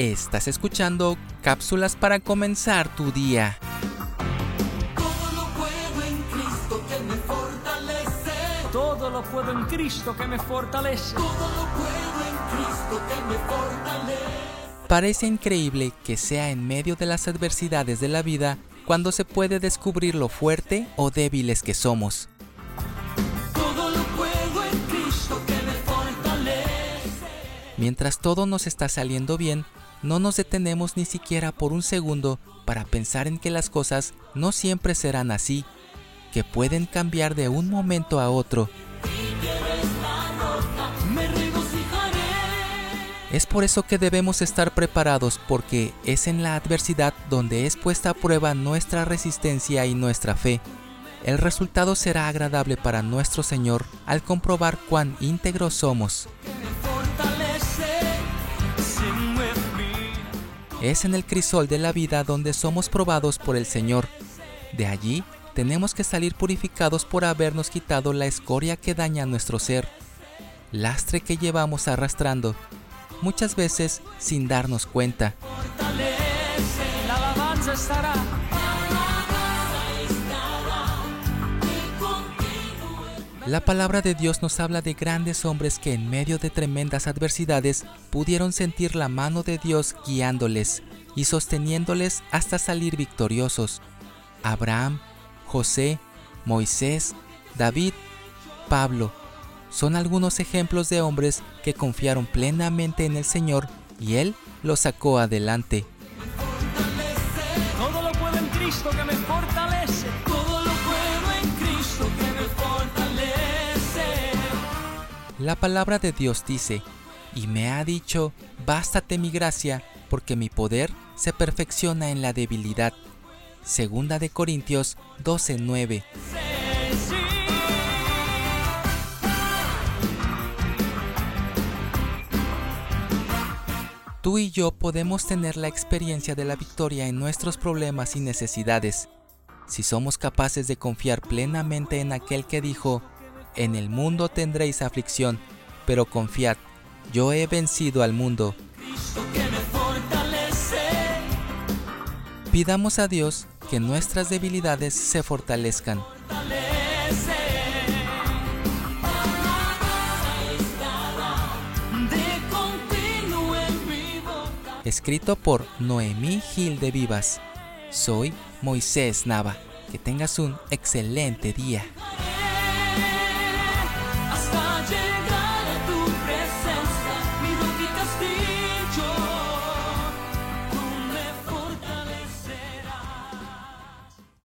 Estás escuchando cápsulas para comenzar tu día. Todo lo puedo en Cristo que me fortalece. Todo lo puedo en Cristo que me fortalece. Todo lo puedo en Cristo que me fortalece. Parece increíble que sea en medio de las adversidades de la vida cuando se puede descubrir lo fuerte o débiles que somos. Todo lo puedo en Cristo que me fortalece. Mientras todo nos está saliendo bien, no nos detenemos ni siquiera por un segundo para pensar en que las cosas no siempre serán así, que pueden cambiar de un momento a otro. Es por eso que debemos estar preparados porque es en la adversidad donde es puesta a prueba nuestra resistencia y nuestra fe. El resultado será agradable para nuestro Señor al comprobar cuán íntegros somos. Es en el crisol de la vida donde somos probados por el Señor. De allí tenemos que salir purificados por habernos quitado la escoria que daña nuestro ser, lastre que llevamos arrastrando, muchas veces sin darnos cuenta. La palabra de Dios nos habla de grandes hombres que en medio de tremendas adversidades pudieron sentir la mano de Dios guiándoles y sosteniéndoles hasta salir victoriosos. Abraham, José, Moisés, David, Pablo, son algunos ejemplos de hombres que confiaron plenamente en el Señor y Él los sacó adelante. Todo lo en Cristo que me fortalece. La palabra de Dios dice, y me ha dicho, bástate mi gracia, porque mi poder se perfecciona en la debilidad. Segunda de Corintios 12:9. Sí. Tú y yo podemos tener la experiencia de la victoria en nuestros problemas y necesidades, si somos capaces de confiar plenamente en aquel que dijo, en el mundo tendréis aflicción, pero confiad, yo he vencido al mundo. Pidamos a Dios que nuestras debilidades se fortalezcan. Escrito por Noemí Gil de Vivas. Soy Moisés Nava. Que tengas un excelente día.